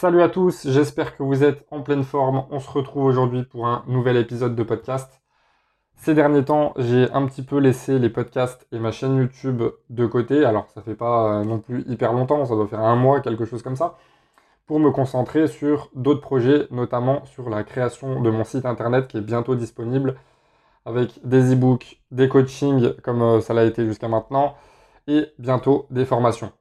Salut à tous, j'espère que vous êtes en pleine forme. On se retrouve aujourd'hui pour un nouvel épisode de podcast. Ces derniers temps, j'ai un petit peu laissé les podcasts et ma chaîne YouTube de côté. Alors, ça fait pas non plus hyper longtemps, ça doit faire un mois, quelque chose comme ça, pour me concentrer sur d'autres projets, notamment sur la création de mon site internet qui est bientôt disponible avec des e-books, des coachings comme euh, ça l'a été jusqu'à maintenant et bientôt des formations.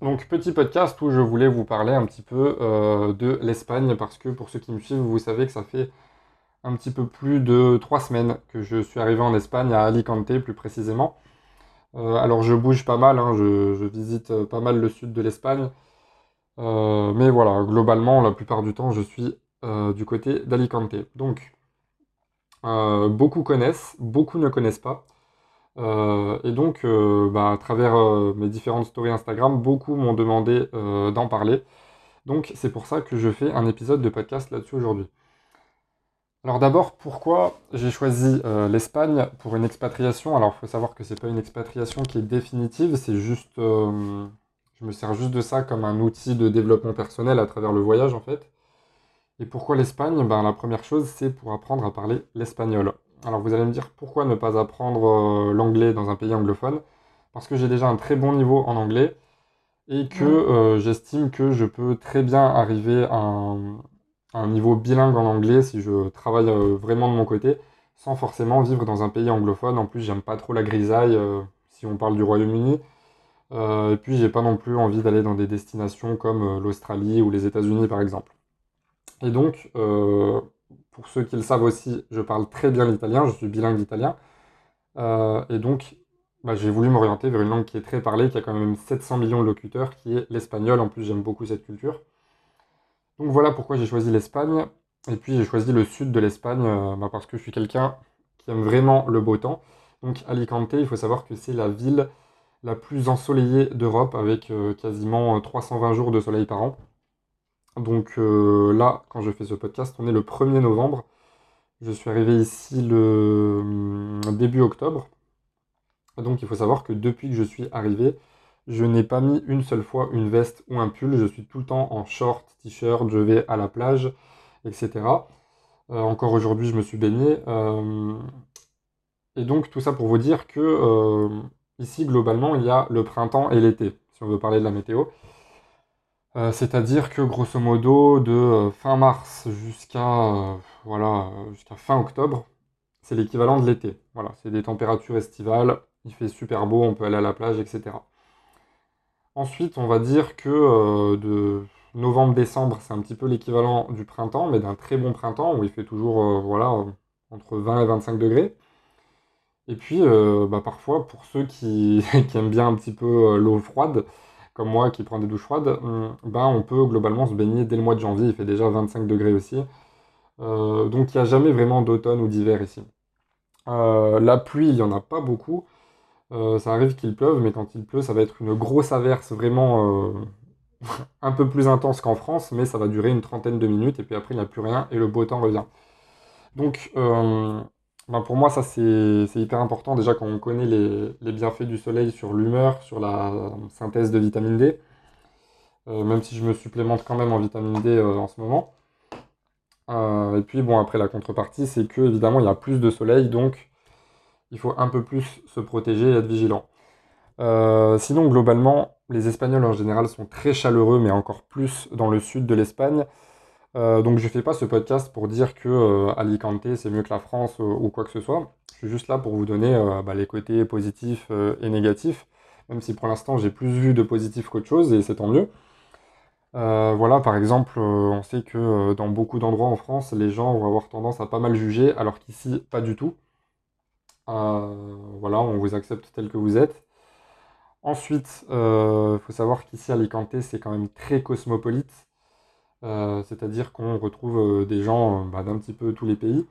Donc petit podcast où je voulais vous parler un petit peu euh, de l'Espagne parce que pour ceux qui me suivent, vous savez que ça fait un petit peu plus de trois semaines que je suis arrivé en Espagne, à Alicante plus précisément. Euh, alors je bouge pas mal, hein, je, visite euh, pas mal le sud de l'Espagne. mais voilà, globalement, la plupart du temps, je suis du côté d'Alicante. Donc, beaucoup connaissent, beaucoup ne connaissent pas. Euh, et donc, euh, bah, à travers euh, mes différentes stories Instagram, beaucoup m'ont demandé d'en parler. Donc, c'est pour ça que je fais un épisode de podcast là-dessus aujourd'hui. Alors d'abord, pourquoi j'ai choisi l'Espagne pour une expatriation? Alors, il faut savoir que c'est pas une expatriation qui est définitive, c'est juste, je me sers juste de ça comme un outil de développement personnel à travers le voyage en fait. Et pourquoi l'Espagne? Ben, La première chose, c'est pour apprendre à parler l'espagnol. Alors vous allez me dire pourquoi ne pas apprendre euh, l'anglais dans un pays anglophone? Parce que j'ai déjà un très bon niveau en anglais et que euh, j'estime que je peux très bien arriver à un, niveau bilingue en anglais si je travaille euh, vraiment de mon côté sans forcément vivre dans un pays anglophone. En plus, j'aime pas trop la grisaille si on parle du Royaume-Uni. et puis, j'ai pas non plus envie d'aller dans des destinations comme l'Australie ou les États-Unis par exemple. Et donc, pour ceux qui le savent aussi, je parle très bien l'italien, je suis bilingue italien. Euh, et donc, bah, j'ai voulu m'orienter vers une langue qui est très parlée, qui a quand même 700 millions de locuteurs, qui est l'espagnol. En plus, j'aime beaucoup cette culture. Donc voilà pourquoi j'ai choisi l'Espagne. Et puis j'ai choisi le sud de l'Espagne euh, bah, parce que je suis quelqu'un qui aime vraiment le beau temps. Donc Alicante, il faut savoir que c'est la ville la plus ensoleillée d'Europe avec euh, quasiment 320 jours de soleil par an. Donc euh, là, quand je fais ce podcast, on est le 1er novembre. Je suis arrivé ici le hum, début octobre. Donc il faut savoir que depuis que je suis arrivé, je n'ai pas mis une seule fois une veste ou un pull. Je suis tout le temps en short, t-shirt, je vais à la plage, etc. Euh, encore aujourd'hui, je me suis baigné. Euh, et donc tout ça pour vous dire que ici, globalement, il y a le printemps et l'été, si on veut parler de la météo. Euh, c'est-à-dire que grosso modo, de euh, fin mars jusqu'à euh, voilà, jusqu'à fin octobre, c'est l'équivalent de l'été. Voilà, c'est des températures estivales, il fait super beau, on peut aller à la plage, etc. Ensuite, on va dire que de novembre-décembre, c'est un petit peu l'équivalent du printemps, mais d'un très bon printemps où il fait toujours voilà, entre 20 et 25 degrés. Et puis, bah, parfois, pour ceux qui, qui, aiment bien un petit peu l'eau froide, comme moi qui prends des douches froides, ben on peut globalement se baigner dès le mois de janvier, il fait déjà 25 degrés aussi. Euh, donc il n'y a jamais vraiment d'automne ou d'hiver ici. Euh, la pluie, il n'y en a pas beaucoup. Euh, ça arrive qu'il pleuve, mais quand il pleut, ça va être une grosse averse vraiment un peu plus intense qu'en France, mais ça va durer une trentaine de minutes, et puis après il n'y a plus rien, et le beau temps revient. Donc ben, pour moi, ça c'est hyper important déjà quand on connaît les, bienfaits du soleil sur l'humeur, sur la synthèse de vitamine D. Euh, même si je me supplémente quand même en vitamine D euh, en ce moment. Euh, et puis bon, après la contrepartie, c'est que évidemment il y a plus de soleil, donc il faut un peu plus se protéger et être vigilant. sinon, globalement, les Espagnols en général sont très chaleureux, mais encore plus dans le sud de l'Espagne. Euh, donc je ne fais pas ce podcast pour dire que euh, Alicante c'est mieux que la France euh, ou quoi que ce soit. Je suis juste là pour vous donner bah, les côtés positifs et négatifs, même si pour l'instant j'ai plus vu de positifs qu'autre chose et c'est tant mieux. voilà, par exemple, on sait que dans beaucoup d'endroits en France, les gens vont avoir tendance à pas mal juger, alors qu'ici, pas du tout. voilà, on vous accepte tel que vous êtes. Ensuite, il faut savoir qu'ici, Alicante, c'est quand même très cosmopolite. Euh, c'est-à-dire qu'on retrouve euh, des gens euh, bah, d'un petit peu tous les pays.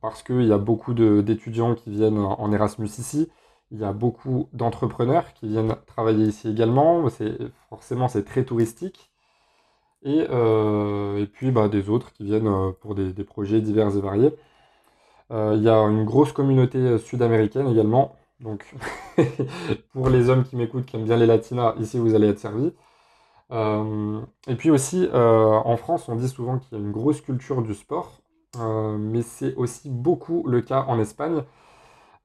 parce qu'il y a beaucoup d'étudiants qui viennent en Erasmus ici, il y a beaucoup d'entrepreneurs qui viennent travailler ici également, forcément c'est très touristique, et, puis bah, des autres qui viennent pour des, des, projets divers et variés. il y a une grosse communauté sud-américaine également, donc pour les hommes qui m'écoutent, qui aiment bien les latinas, ici vous allez être servis. Et puis aussi, en France, on dit souvent qu'il y a une grosse culture du sport, mais c'est aussi beaucoup le cas en Espagne,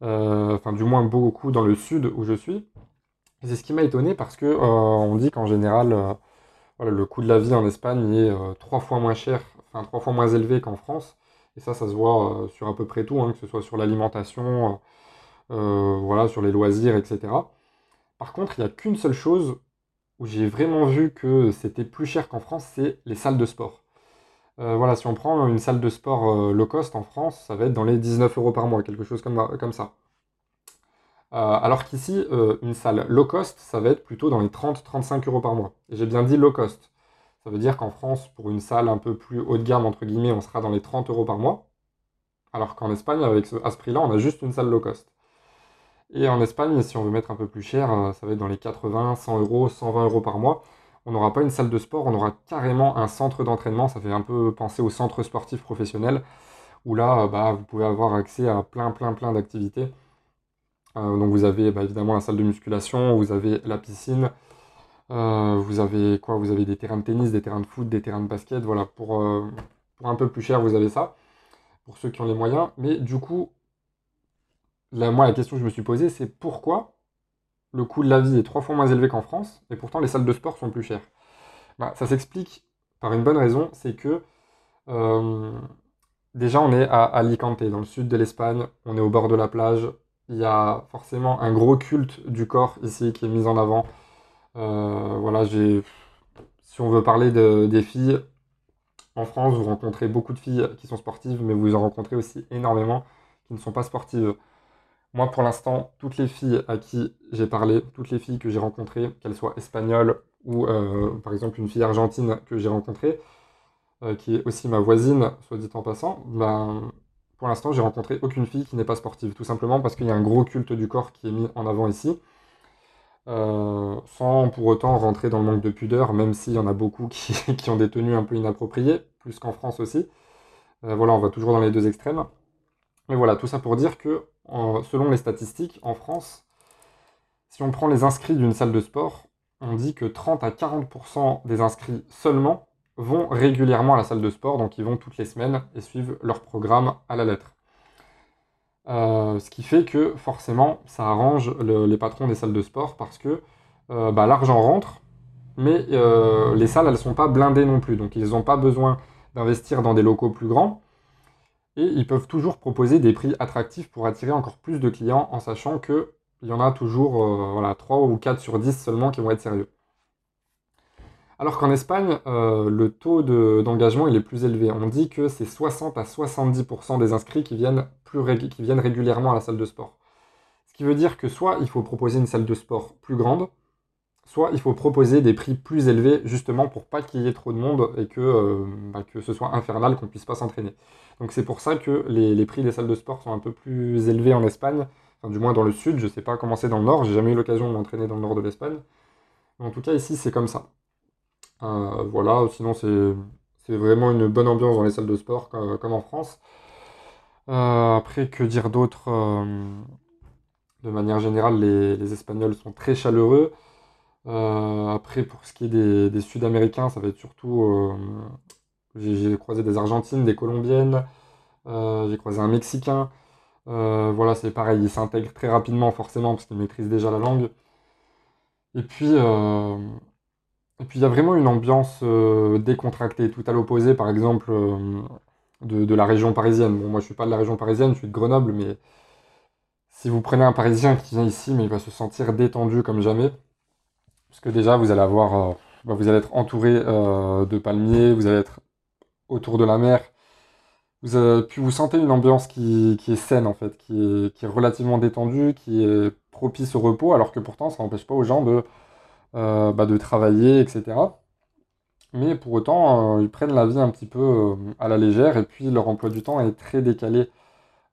enfin du moins beaucoup dans le sud où je suis. C'est ce qui m'a étonné parce que on dit qu'en général, le coût de la vie en Espagne est trois fois moins cher, enfin trois fois moins élevé qu'en France. Et ça, ça se voit sur à peu près tout, hein, que ce soit sur l'alimentation, voilà, sur les loisirs, etc. Par contre, il n'y a qu'une seule chose où j'ai vraiment vu que c'était plus cher qu'en France, c'est les salles de sport. Euh, voilà, si on prend une salle de sport euh, low cost en France, ça va être dans les 19 euros par mois, quelque chose comme, ça. Euh, alors qu'ici, une salle low cost, ça va être plutôt dans les 30-35 euros par mois. Et j'ai bien dit low cost. Ça veut dire qu'en France, pour une salle un peu plus haut de gamme, entre guillemets, on sera dans les 30 euros par mois. Alors qu'en Espagne, avec à ce prix-là, on a juste une salle low cost. Et en Espagne, si on veut mettre un peu plus cher, euh, ça va être dans les 80, 100 euros, 120 euros par mois. On n'aura pas une salle de sport, on aura carrément un centre d'entraînement. Ça fait un peu penser au centre sportif professionnel, où là, euh, bah, vous pouvez avoir accès à plein, plein, plein d'activités. Euh, donc vous avez bah, évidemment la salle de musculation, vous avez la piscine, vous avez quoi? Vous avez des terrains de tennis, des terrains de foot, des terrains de basket. Voilà, pour, pour un peu plus cher, vous avez ça, pour ceux qui ont les moyens. Mais du coup, moi, la question que je me suis posée, c'est pourquoi le coût de la vie est trois fois moins élevé qu'en France, et pourtant les salles de sport sont plus chères. Bah, ça s'explique par une bonne raison, c'est que euh, déjà on est à Alicante, dans le sud de l'Espagne, on est au bord de la plage, il y a forcément un gros culte du corps ici qui est mis en avant. Euh, voilà, j'ai, si on veut parler des filles, en France, vous rencontrez beaucoup de filles qui sont sportives, mais vous en rencontrez aussi énormément qui ne sont pas sportives. Moi, pour l'instant, toutes les filles à qui j'ai parlé, toutes les filles que j'ai rencontrées, qu'elles soient espagnoles ou euh, par exemple une fille argentine que j'ai rencontrée, euh, qui est aussi ma voisine, soit dit en passant, ben, pour l'instant, j'ai rencontré aucune fille qui n'est pas sportive, tout simplement parce qu'il y a un gros culte du corps qui est mis en avant ici. Euh, sans pour autant rentrer dans le manque de pudeur, même s'il y en a beaucoup qui, qui, ont des tenues un peu inappropriées, plus qu'en France aussi. voilà, on va toujours dans les deux extrêmes. Mais voilà, tout ça pour dire que selon les statistiques, en France, si on prend les inscrits d'une salle de sport, on dit que 30 à 40% des inscrits seulement vont régulièrement à la salle de sport, donc ils vont toutes les semaines et suivent leur programme à la lettre. Euh, ce qui fait que forcément, ça arrange les patrons des salles de sport parce que euh, bah, l'argent rentre, mais euh, les salles, elles ne sont pas blindées non plus. Donc ils n'ont pas besoin d'investir dans des locaux plus grands. Et ils peuvent toujours proposer des prix attractifs pour attirer encore plus de clients en sachant qu'il y en a toujours euh, voilà, 3 ou 4 sur 10 seulement qui vont être sérieux. Alors qu'en Espagne, euh, le taux d'engagement est plus élevé. On dit que c'est 60 à 70% des inscrits qui viennent régulièrement à la salle de sport. Ce qui veut dire que soit il faut proposer une salle de sport plus grande, soit il faut proposer des prix plus élevés justement pour pas qu'il y ait trop de monde et que, euh, bah, que ce soit infernal, qu'on puisse pas s'entraîner. Donc c'est pour ça que les, prix des salles de sport sont un peu plus élevés en Espagne, enfin, du moins dans le sud, je sais pas comment c'est dans le nord, j'ai jamais eu l'occasion de m'entraîner dans le nord de l'Espagne. En tout cas ici c'est comme ça. Euh, voilà, sinon c'est vraiment une bonne ambiance dans les salles de sport comme, en France. Euh, après, que dire d'autre De manière générale, les Espagnols sont très chaleureux. Euh, après, pour ce qui est des, Sud-Américains, ça va être surtout. Euh, j'ai croisé des Argentines, des Colombiennes, euh, j'ai croisé un Mexicain. voilà, c'est pareil, ils s'intègrent très rapidement, forcément, parce qu'ils maîtrisent déjà la langue. Et puis, et puis il y a vraiment une ambiance décontractée, tout à l'opposé, par exemple, de, de, la région parisienne. Bon, moi, je suis pas de la région parisienne, je suis de Grenoble, mais si vous prenez un Parisien qui vient ici, mais il va se sentir détendu comme jamais. Parce que déjà, vous allez euh, bah, être entouré euh, de palmiers, vous allez être autour de la mer. Vous puis vous sentez une ambiance qui, est saine en fait, qui est, relativement détendue, qui est propice au repos, alors que pourtant ça n'empêche pas aux gens de, euh, bah, de travailler, etc. Mais pour autant, ils prennent la vie un petit peu à la légère et puis leur emploi du temps est très décalé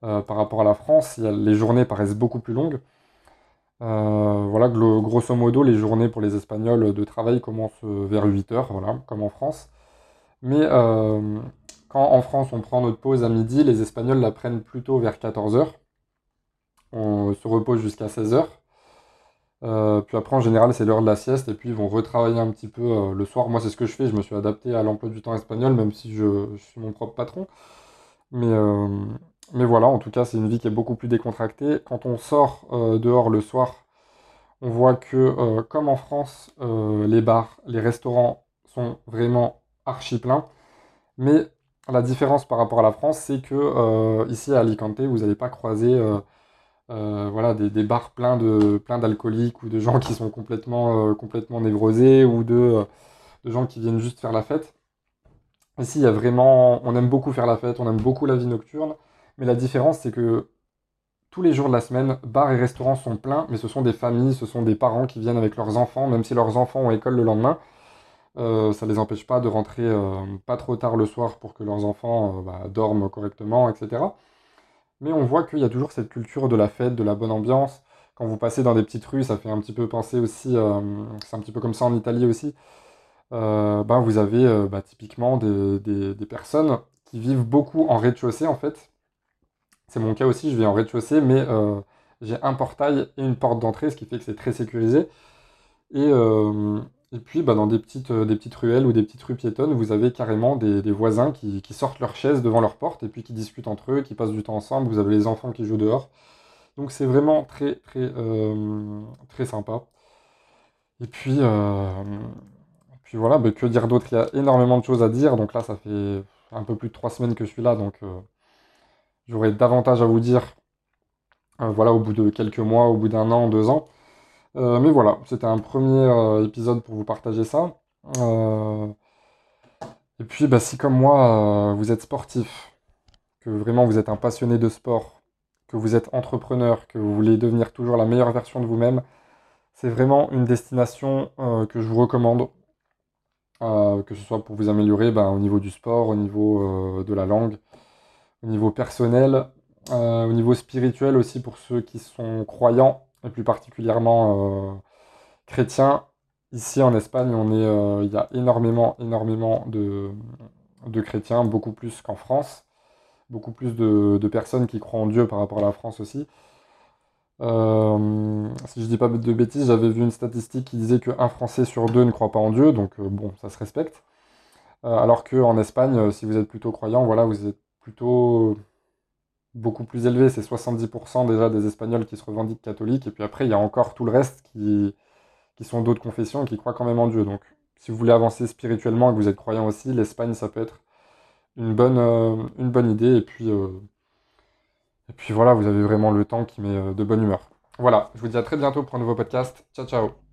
par rapport à la France. les journées paraissent beaucoup plus longues. Euh, voilà, grosso modo, les journées pour les Espagnols de travail commencent vers 8 heures, voilà, comme en France. Mais euh, quand en France on prend notre pause à midi, les Espagnols la prennent plutôt vers 14 heures. On se repose jusqu'à 16 heures. puis après, en général, c'est l'heure de la sieste, et puis ils vont retravailler un petit peu le soir. Moi, c'est ce que je fais, je me suis adapté à l'emploi du temps espagnol, même si je, je suis mon propre patron. Mais, mais voilà, en tout cas, c'est une vie qui est beaucoup plus décontractée. Quand on sort dehors le soir, on voit que, comme en France, les bars, les restaurants sont vraiment archi pleins. Mais la différence par rapport à la France, c'est que ici à Alicante, vous n'allez pas croiser voilà, des, bars pleins d'alcooliques ou de gens qui sont complètement, complètement névrosés ou de, de gens qui viennent juste faire la fête. Ici, il y a vraiment, on aime beaucoup faire la fête, on aime beaucoup la vie nocturne, mais la différence, c'est que tous les jours de la semaine, bars et restaurants sont pleins, mais ce sont des familles, ce sont des parents qui viennent avec leurs enfants, même si leurs enfants ont école le lendemain. Euh, ça ne les empêche pas de rentrer euh, pas trop tard le soir pour que leurs enfants euh, bah, dorment correctement, etc. Mais on voit qu'il y a toujours cette culture de la fête, de la bonne ambiance. Quand vous passez dans des petites rues, ça fait un petit peu penser aussi, c'est un petit peu comme ça en Italie aussi, ben vous avez bah, typiquement des, personnes qui vivent beaucoup en rez-de-chaussée en fait. C'est mon cas aussi, je vis en rez-de-chaussée, mais j'ai un portail et une porte d'entrée, ce qui fait que c'est très sécurisé. Et, et puis bah, dans des petites, des petites ruelles ou des petites rues piétonnes, vous avez carrément des, des voisins qui, qui, sortent leurs chaises devant leur porte et puis qui discutent entre eux, qui passent du temps ensemble. Vous avez les enfants qui jouent dehors. Donc c'est vraiment très très très sympa. Et puis, puis voilà, bah, que dire d'autre? Il y a énormément de choses à dire. Donc là, ça fait un peu plus de trois semaines que je suis là, donc euh, j'aurai davantage à vous dire. Euh, voilà, au bout de quelques mois, au bout d'un an, deux ans. Euh, mais voilà, c'était un premier épisode pour vous partager ça. Et puis, bah, si comme moi, vous êtes sportif, que vraiment vous êtes un passionné de sport, que vous êtes entrepreneur, que vous voulez devenir toujours la meilleure version de vous-même, c'est vraiment une destination que je vous recommande. Euh, que ce soit pour vous améliorer ben, au niveau du sport, au niveau euh, de la langue, au niveau personnel, euh, au niveau spirituel aussi pour ceux qui sont croyants et plus particulièrement chrétiens. Ici en Espagne, on est, il y a énormément, énormément de, de chrétiens, beaucoup plus qu'en France, beaucoup plus de, personnes qui croient en Dieu par rapport à la France aussi. Euh, si je dis pas de bêtises, j'avais vu une statistique qui disait qu'un Français sur deux ne croit pas en Dieu, donc euh, bon, ça se respecte. Euh, alors qu'en Espagne, si vous êtes plutôt croyant, voilà, vous êtes plutôt beaucoup plus élevé. C'est 70% déjà des Espagnols qui se revendiquent catholiques, et puis après, il y a encore tout le reste qui, qui sont d'autres confessions et qui croient quand même en Dieu. Donc, si vous voulez avancer spirituellement et que vous êtes croyant aussi, l'Espagne, ça peut être une bonne, une bonne idée. Et puis, et puis voilà, vous avez vraiment le temps qui met euh, de bonne humeur. Voilà, je vous dis à très bientôt pour un nouveau podcast. Ciao ciao